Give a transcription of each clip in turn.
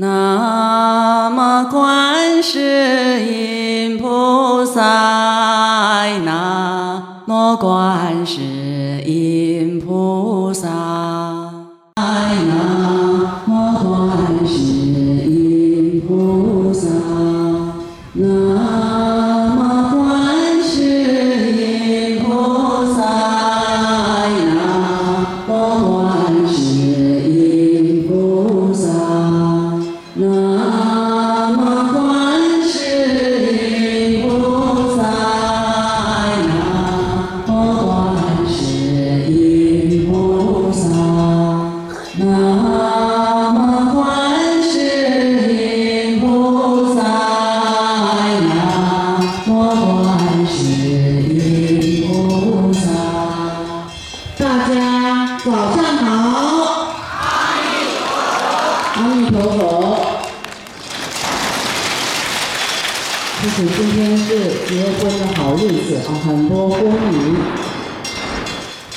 南无观世音菩萨，南无观世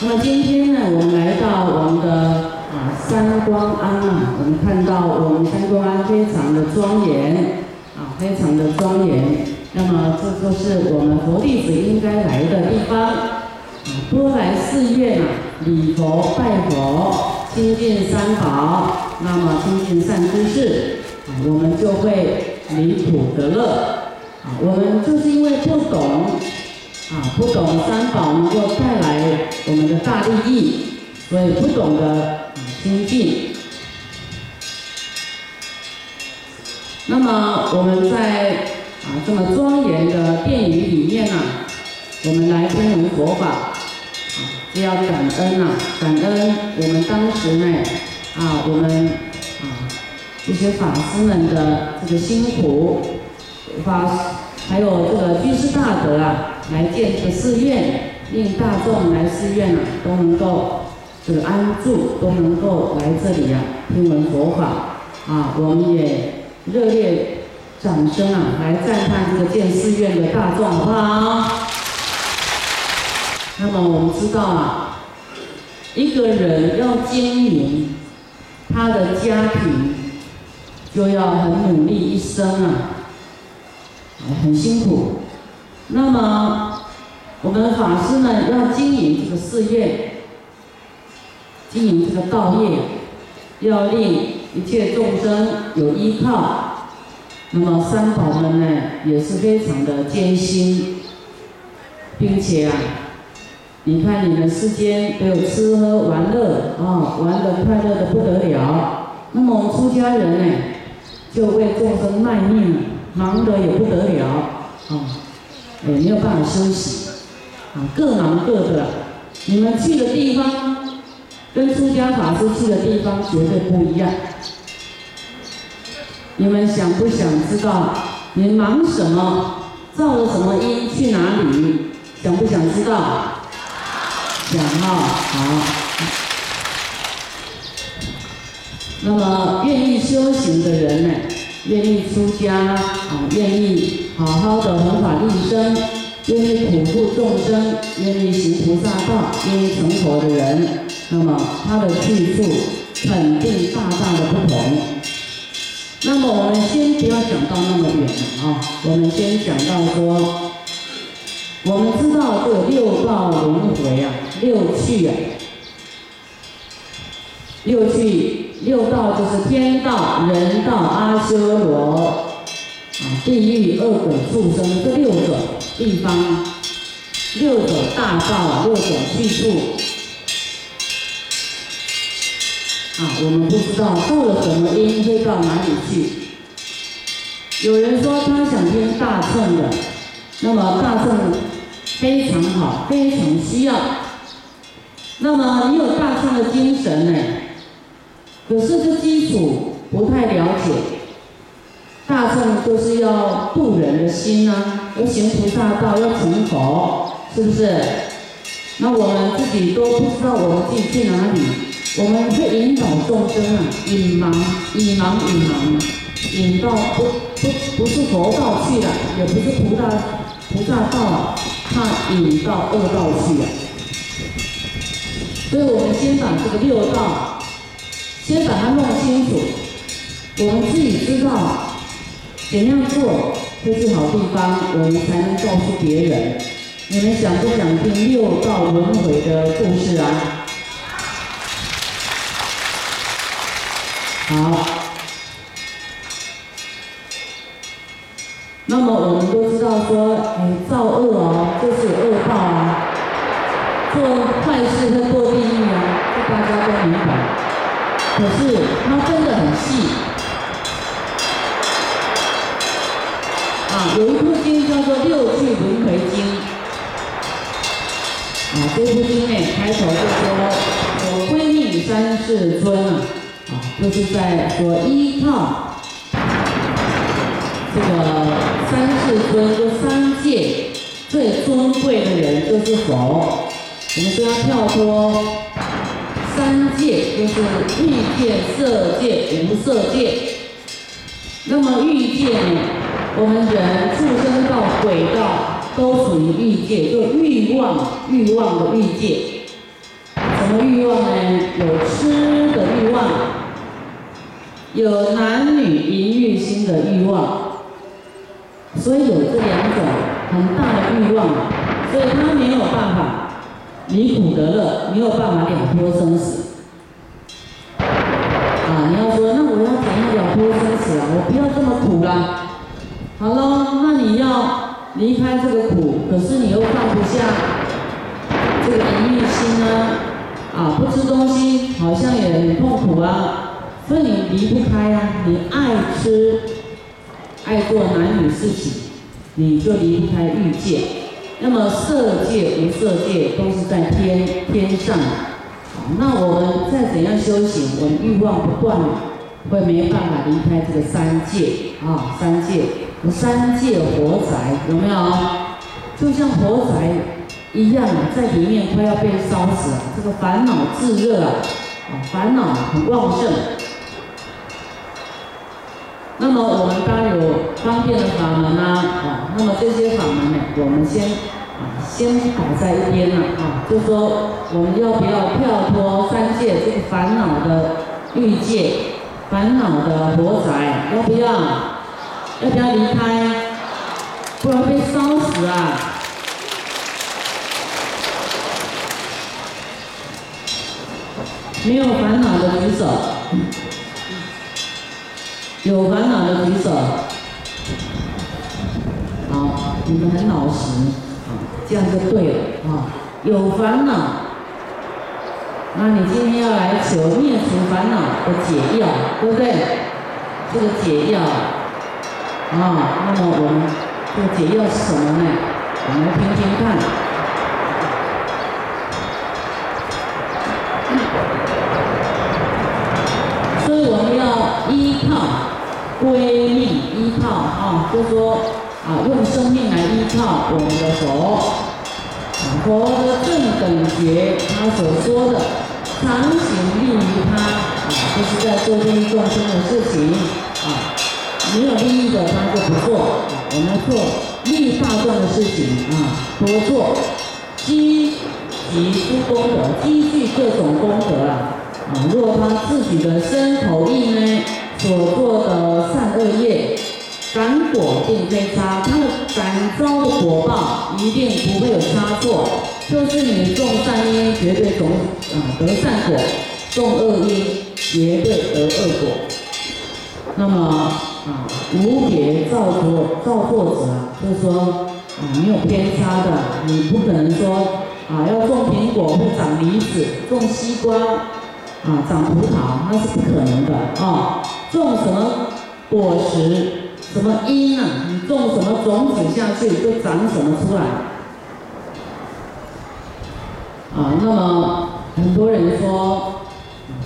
那么今天呢，我们来到我们的啊三光庵啊，我们看到我们三光庵非常的庄严啊，非常的庄严。那么这就是我们佛弟子应该来的地方。啊，多来寺院啊，礼佛拜佛，亲近三宝，那么亲近善知识，啊，我们就会离苦得乐。啊，我们就是因为不懂，啊，不懂三宝能够带来我们的大利益，所以不懂得啊亲近。那么我们在啊这么庄严的殿宇里面呢、我们来听闻佛法，啊，就要感恩啊，感恩我们当时呢，啊，我们啊这些法师们的这个辛苦，法师还有这个居士大德啊，来建这个寺院，令大众来寺院啊都能够这个安住，都能够来这里啊听闻佛法啊，我们也热烈掌声啊来赞叹这个建寺院的大众，好不好？那么我们知道啊，一个人要经营他的家庭，就要很努力一生啊，很辛苦。那么我们法师们要经营这个寺院，经营这个道业，要令一切众生有依靠。那么三宝们呢，也是非常的艰辛，并且啊。你看你们世间都有吃喝玩乐啊，玩得快乐的不得了。那么出家人呢，就为众生卖命，忙得也不得了啊，也没有办法休息啊，各忙各的。你们去的地方，跟出家法师去的地方绝对不一样。你们想不想知道？你忙什么？造了什么因？去哪里？想不想知道？想哈好，那么愿意修行的人呢，愿意出家啊，愿意好好的弘法利生，愿意普度众生，愿意行菩萨道，愿意成佛的人，那么他的去处肯定大大的不同。那么我们先不要讲到那么远了啊，我们先讲到说。我们知道这六道轮回啊，六趣啊，六趣六道就是天道、人道、阿修罗啊、地狱、恶鬼、畜生这六个地方，六种大道，六种去处啊，我们不知道到了什么因会到哪里去。有人说他想听大乘的。那么大乘非常好，非常需要。那么你有大乘的精神呢，可是这基础不太了解。大乘就是要度人的心啊，要行菩萨道，要成佛，是不是？那我们自己都不知道我们自己去哪里，我们会引导众生啊，引盲，引盲引盲，引到不不不是佛道去了，也不是菩萨菩萨道，怕引到恶道去了。所以我们先把这个六道，先把它弄清楚。我们自己知道怎样做都是好地方，我们才能告诉别人。你们想不想听六道轮回的故事啊？好。那么我们世尊啊，啊，就是在我依靠这个三世尊，就三界最尊贵的人就是佛。我们不要跳脱三界，就是欲界、色界、无色界。那么欲界呢，我们人畜生到、鬼道都属于欲界，就欲望、欲望的欲界。什么欲望呢？有吃的欲望，有男女淫欲心的欲望。所以有这两种很大的欲望，所以他没有办法。离苦得乐，没有办法了脱生死。啊，你要说，那我要怎样了脱生死啊？我不要这么苦啦。好了，那你要离开这个苦，可是你又放不下这个淫欲心呢？啊，不吃东西好像也很痛苦啊。所以你离不开啊，你爱吃，爱做男女事情，你就离不开欲界。那么色界、无色界都是在天天上，那我们再怎样修行，我们欲望不断，会没办法离开这个三界啊，三界，三界火宅有没有？就像火宅一样啊，在里面快要被烧死了，这个烦恼炙热啊，烦恼很旺盛。那么我们当有方便的法门啊，啊，那么这些法门呢，我们先啊先摆在一边了啊，就说我们要不要跳脱三界这个烦恼的欲界，烦恼的火宅，要不要？要不要离开？不然被烧死啊！没有烦恼的举手。有烦恼的举手，好，你们很老实，啊，这样就对了，啊，有烦恼，那你今天要来求灭除烦恼的解药，对不对？这个解药，啊，那么我们这个解药是什么呢？我们来听听看。就说啊，用生命来依靠我们的佛，啊佛的正等觉，他所说的常行利于他啊，就是在做利益众生的事情啊，没有利益的他就不做啊，我们做利益大众的事情啊，多做积集诸功德，积聚各种功德啊，啊，若他自己的身口意呢？所做的善恶业，感果并非差，它的感召的果报一定不会有差错。就是你种善因，绝对种啊得善果；种恶因，绝对得恶果。那么啊，无别造作造作者，就是说啊没有偏差的，你不可能说啊要种苹果不长梨子，种西瓜啊长葡萄，那是不可能的啊。种什么果实，什么因呢？你种什么种子下去，就长什么出来。啊，那么很多人说，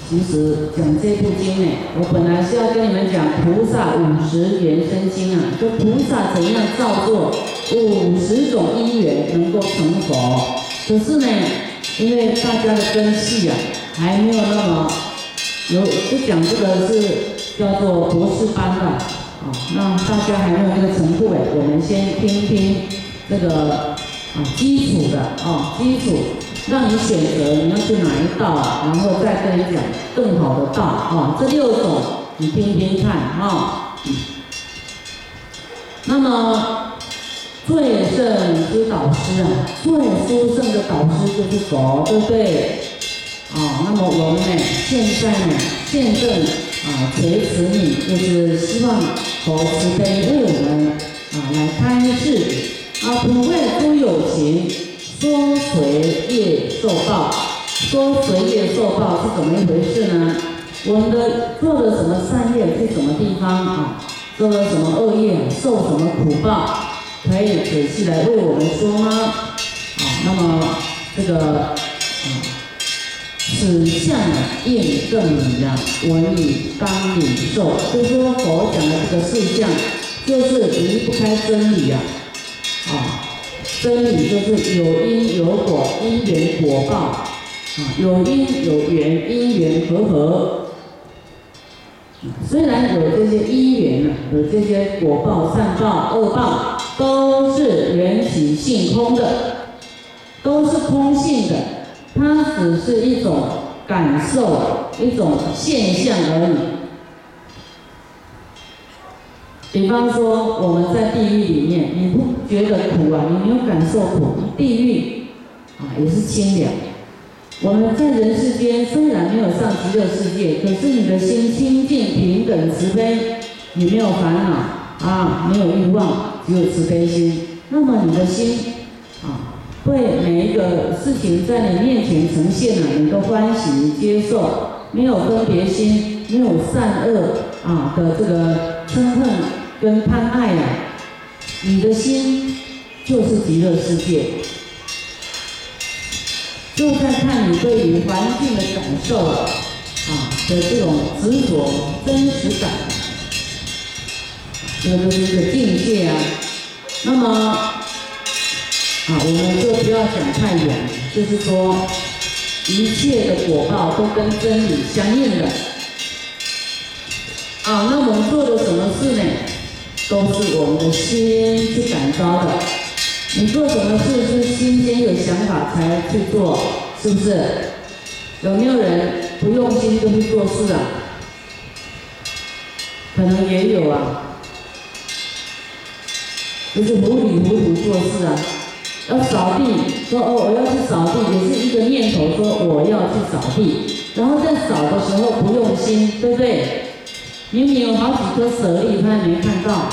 其实讲这部经呢，我本来是要跟你们讲菩萨五十缘生经啊，就菩萨怎样造作五十种因缘能够成佛。可是呢，因为大家的根系啊，还没有那么有，就讲这个是。叫做博士班的，好，那大家还没有那个程度哎，我们先听听这个啊基础的啊基础，让你选择你要去哪一道，然后再跟你讲更好的道啊。这六种你听听看哈。那么最胜之导师啊，最殊胜的导师就是佛，对不对？啊，那么我们呢，现在呢，见证啊垂直你，就是希望佛慈悲为我们啊来开示啊，不会诸有情说随业受报，说随业受报是怎么一回事呢？我们的做了什么善业去什么地方啊？做了什么恶业受什么苦报？可以仔细来为我们说吗？啊，那么这个啊。此相验证理啊，文以当领受。就说佛讲的这个事相，就是离不开真理呀。啊，真理就是有因有果，因缘果报。啊，有因有缘，因缘和合。虽然有这些因缘啊，有这些果报、善报、恶报，都是缘起性空的，都是空性的。它只是一种感受，一种现象而已。比方说，我们在地狱里面，你不觉得苦啊？你没有感受苦，地狱啊也是清凉。我们在人世间虽然没有上极乐世界，可是你的心清净、平等、慈悲，你没有烦恼啊，没有欲望，只有慈悲心，那么你的心啊。会每一个事情在你面前呈现了，你都欢喜接受，没有分别心，没有善恶啊的这个嗔恨跟贪爱呀，你的心就是极乐世界，就在看你对于环境的感受啊的这种执着真实感，这就是一个境界啊，那么。啊，我们就不要想太远，就是说，一切的果报都跟真理相应的。啊，那我们做的什么事呢？都是我们的心去感召的。你做什么事是心先有想法才去做，是不是？有没有人不用心就去做事啊？可能也有啊，就是糊里糊涂做事啊。要扫地，说哦，我要去扫地，也是一个念头，说我要去扫地，然后在扫的时候不用心，对不对？明明有好几颗舍利，他也没看到，啊，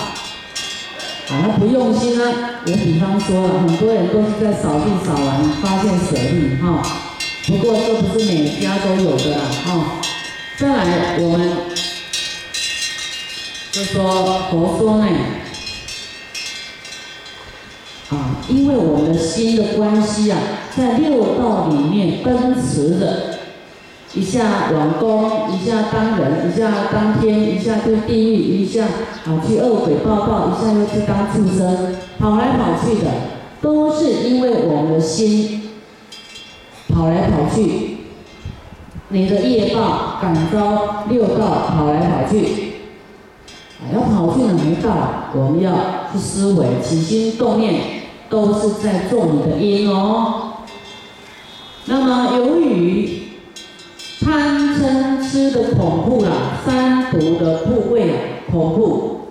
他不用心啊。我比方说了，很多人都是在扫地扫完发现舍利哈，不过这不是每家都有的啦哈。再来，我们就说佛说呢。啊，因为我们的心的关系啊，在六道里面奔驰着，一下往东，一下当人，一下当天，一下去地狱，一下啊去恶鬼报告，一下又去当畜生，跑来跑去的，都是因为我们的心跑来跑去，你的业报感召六道跑来跑去，啊，要跑去哪一道？我们要去思维，起心动念。都是在种你的因哦。那么由于贪嗔痴的恐怖啦，三毒的部位啊，恐怖。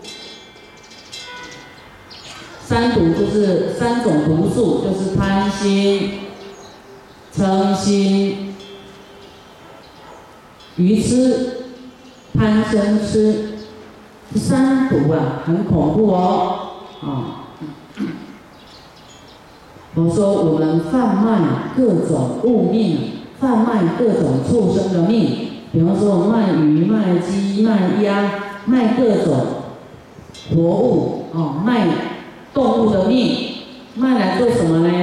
三毒就是三种毒素，就是贪心、嗔心、愚痴、贪嗔痴，三毒啊，很恐怖哦，啊。我说我们贩卖各种物命，贩卖各种畜生的命，比方说卖鱼、卖鸡、卖鸭，卖各种活物，哦，卖动物的命，卖来做什么呢？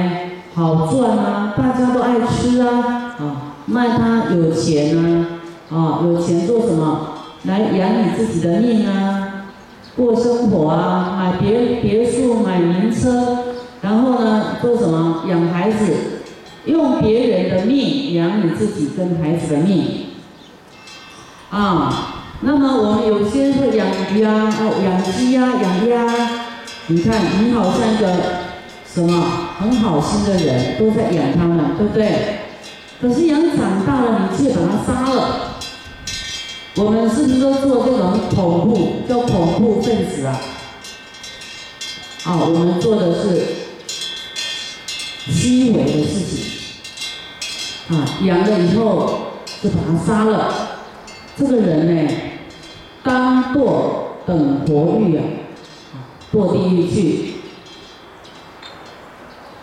好赚啊，大家都爱吃啊，啊，卖它有钱啊，啊，有钱做什么？来养你自己的命啊，过生活啊，买别别墅，买名车。然后呢，做什么？养孩子，用别人的命养你自己跟孩子的命。啊，那么我们有些会养鱼啊，哦，养鸡呀，养鸭。你看，你好像一个什么很好心的人，都在养它们，对不对？可是养长大了，你却把它杀了。我们是不是都做这种恐怖，叫恐怖分子啊？啊，我们做的是虚伪的事情，啊，养了以后就把他杀了，这个人呢，当堕等活狱啊，堕地狱去。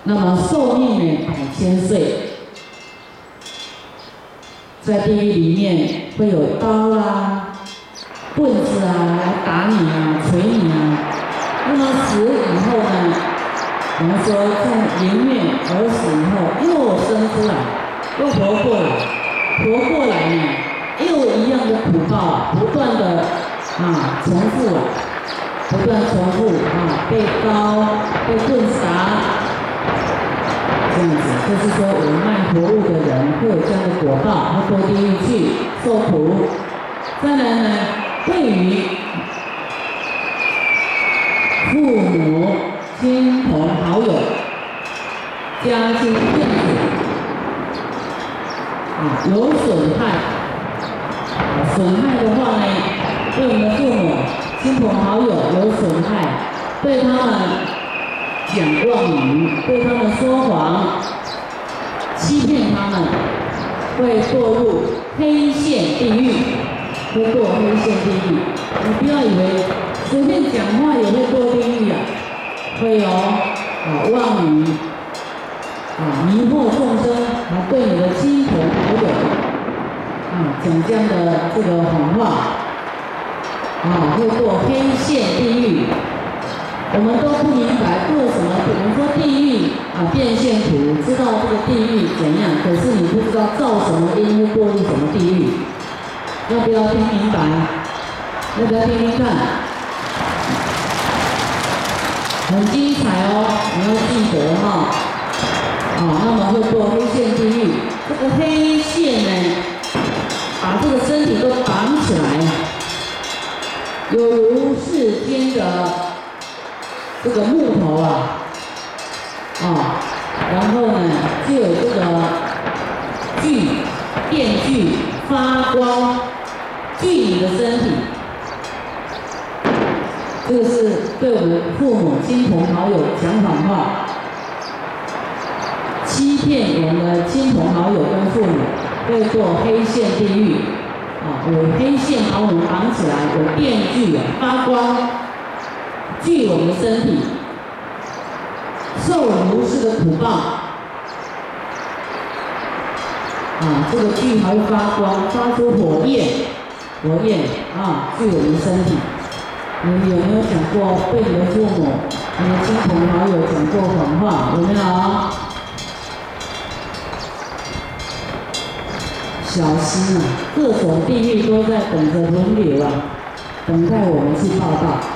那么寿命呢，百千岁。在地狱里面会有刀我们说在迎面而死以后又生出来，又活过来，活过来呢，又一样的苦报，不断的啊重复啊，不断重复啊，被刀、被棍杀。这样子，就是说，我们卖活物的人会有这样的果报，他堕地狱去受苦。再来呢，对于父母亲朋好友、家亲眷属啊有损害，损害的话呢，对我们的父母亲朋好友有损害，对他们。讲妄语，对他们说谎，欺骗他们，会堕入黑线地狱，会堕黑线地狱。你不要以为随便讲话也会堕地狱啊，会有啊妄语啊迷惑众生，啊对你的亲朋好友啊讲这样的这个谎话，啊会堕黑线地狱。我们都不明白做什么，比如说地狱啊变现图，知道这个地狱怎样，可是你不知道造什么因会堕入什么地狱，要不要听明白？要不要听听看？很精彩哦，你要记得哈。啊，那么会堕黑线地狱，这个黑线呢，把这个身体都绑起来，有如世间的。这个木头啊，啊，然后呢，就有这个锯、电锯发光锯你的身体，这个是对我们父母亲朋好友讲谎话，骗我们的亲朋好友跟父母，会做黑线地狱，啊，有黑线把我们绑起来，有电锯发光。锯我们身体，受如是的苦报，啊，这个锯还会发光，发出火焰，火焰啊，锯我们身体。你们有没有讲过被你的父母、你的亲朋好友讲过谎话？有没有？小心啊，各种地狱都在等着轮流啊，等待我们去报道。